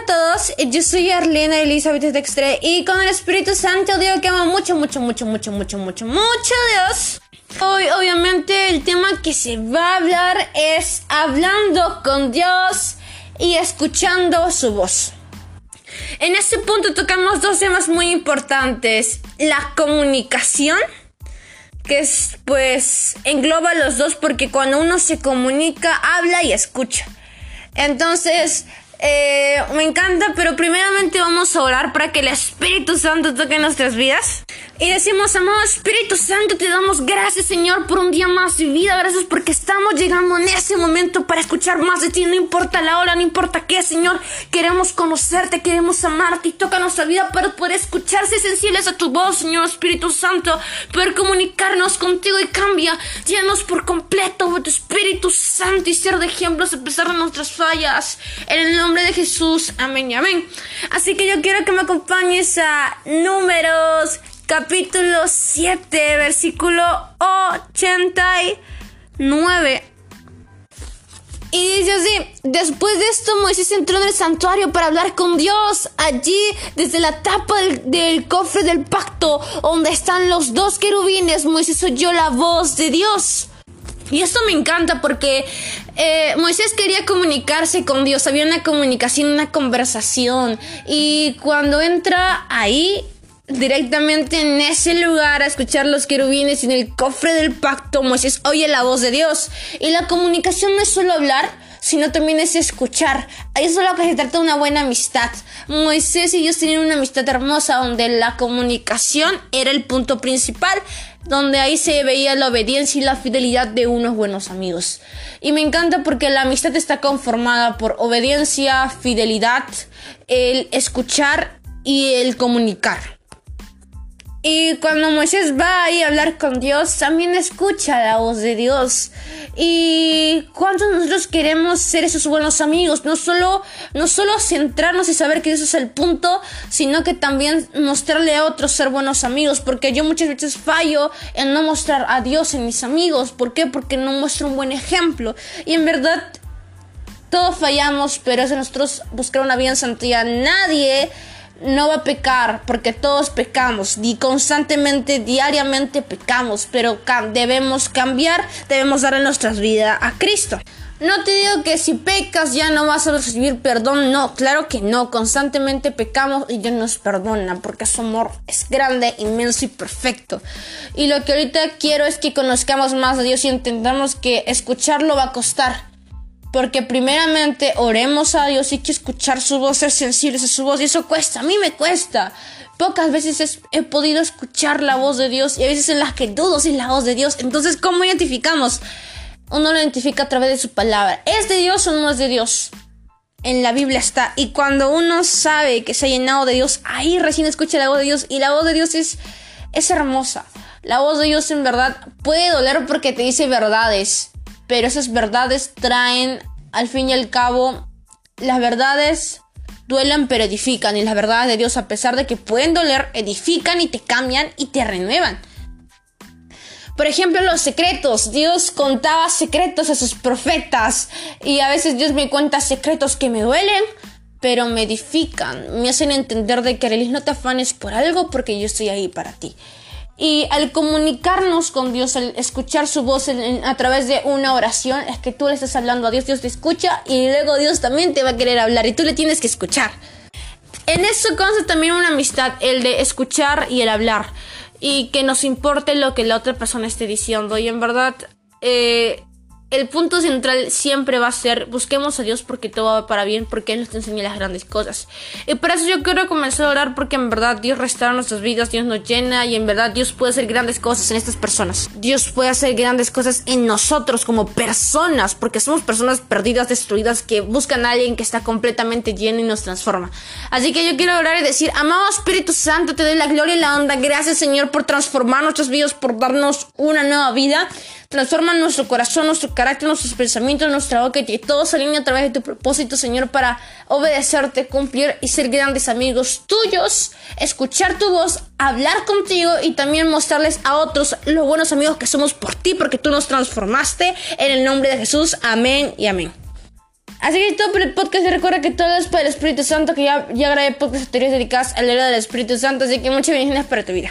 a todos, yo soy Arlena Elizabeth Dextre y con el Espíritu Santo digo que amo mucho, mucho, mucho, mucho, mucho, mucho, mucho Dios. Hoy obviamente el tema que se va a hablar es hablando con Dios y escuchando su voz. En este punto tocamos dos temas muy importantes, la comunicación, que es pues engloba los dos porque cuando uno se comunica habla y escucha. Entonces, eh, me encanta, pero primeramente vamos a orar para que el Espíritu Santo toque nuestras vidas. Y decimos, amado Espíritu Santo, te damos gracias, Señor, por un día más de vida. Gracias porque estamos llegando en ese momento para escuchar más de ti. No importa la hora, no importa qué, Señor. Queremos conocerte, queremos amarte y toca nuestra vida para poder escucharse sensibles a tu voz, Señor Espíritu Santo. Poder comunicarnos contigo y cambia. Llénanos por completo de tu Espíritu Santo y ser de ejemplos a pesar de nuestras fallas. En el nombre de Jesús. Amén y amén. Así que yo quiero que me acompañes a números capítulo 7, versículo 89. Y dice así, después de esto Moisés entró en el santuario para hablar con Dios. Allí, desde la tapa del, cofre del pacto, donde están los dos querubines, Moisés oyó la voz de Dios. Y esto me encanta porque eh, Moisés quería comunicarse con Dios, había una comunicación, una conversación. Y cuando entra ahí, directamente en ese lugar a escuchar los querubines en el cofre del pacto Moisés oye la voz de Dios. Y la comunicación no es solo hablar, sino también es escuchar. Ahí es lo que se trata de una buena amistad. Moisés y Dios tenían una amistad hermosa donde la comunicación era el punto principal, donde ahí se veía la obediencia y la fidelidad de unos buenos amigos. Y me encanta porque la amistad está conformada por obediencia, fidelidad, el escuchar y el comunicar. Y cuando Moisés va ahí a hablar con Dios, también escucha la voz de Dios. Y cuántos nosotros queremos ser esos buenos amigos, no solo, no solo centrarnos y saber que eso es el punto, sino que también mostrarle a otros ser buenos amigos, porque yo muchas veces fallo en no mostrar a Dios en mis amigos. ¿Por qué? Porque no muestro un buen ejemplo. Y en verdad, todos fallamos, pero es de nosotros buscar una vida en santidad. Nadie no va a pecar porque todos pecamos y constantemente, diariamente pecamos, pero debemos cambiar, debemos darle nuestras vidas a Cristo. No te digo que si pecas ya no vas a recibir perdón, no, claro que no, constantemente pecamos y Dios nos perdona porque su amor es grande, inmenso y perfecto. Y lo que ahorita quiero es que conozcamos más a Dios y entendamos que escucharlo va a costar porque primeramente oremos a Dios y que escuchar su voz, ser sensibles a su voz. Y eso cuesta, a mí me cuesta. Pocas veces he podido escuchar la voz de Dios y a veces en las que dudo si es la voz de Dios. Entonces, ¿cómo identificamos? Uno lo identifica a través de su palabra. ¿Es de Dios o no es de Dios? En la Biblia está. Y cuando uno sabe que se ha llenado de Dios, ahí recién escucha la voz de Dios. Y la voz de Dios es, es hermosa. La voz de Dios en verdad puede doler porque te dice verdades pero esas verdades traen al fin y al cabo las verdades duelen pero edifican y las verdades de Dios a pesar de que pueden doler edifican y te cambian y te renuevan. Por ejemplo, los secretos. Dios contaba secretos a sus profetas y a veces Dios me cuenta secretos que me duelen, pero me edifican, me hacen entender de que no te afanes por algo porque yo estoy ahí para ti. Y al comunicarnos con Dios, al escuchar su voz a través de una oración, es que tú le estás hablando a Dios, Dios te escucha y luego Dios también te va a querer hablar y tú le tienes que escuchar. En eso consta también una amistad, el de escuchar y el hablar. Y que nos importe lo que la otra persona esté diciendo. Y en verdad, eh, el punto central siempre va a ser busquemos a Dios porque todo va para bien, porque Él nos enseña las grandes cosas. Y por eso yo quiero comenzar a orar porque en verdad Dios restaura nuestras vidas, Dios nos llena y en verdad Dios puede hacer grandes cosas en estas personas. Dios puede hacer grandes cosas en nosotros como personas, porque somos personas perdidas, destruidas, que buscan a alguien que está completamente lleno y nos transforma. Así que yo quiero orar y decir, amado Espíritu Santo, te doy la gloria y la honra. Gracias Señor por transformar nuestras vidas, por darnos una nueva vida. Transforma nuestro corazón, nuestro carácter, nuestros pensamientos, nuestra boca y todo se alinea a través de tu propósito, Señor, para obedecerte, cumplir y ser grandes amigos tuyos, escuchar tu voz, hablar contigo y también mostrarles a otros los buenos amigos que somos por ti, porque tú nos transformaste. En el nombre de Jesús, amén y amén. Así que es todo por el podcast. Y recuerda que todo es para el Espíritu Santo. Que ya, ya grabé podcast anteriores dedicados al héroe del Espíritu Santo. Así que muchas bendiciones para tu vida.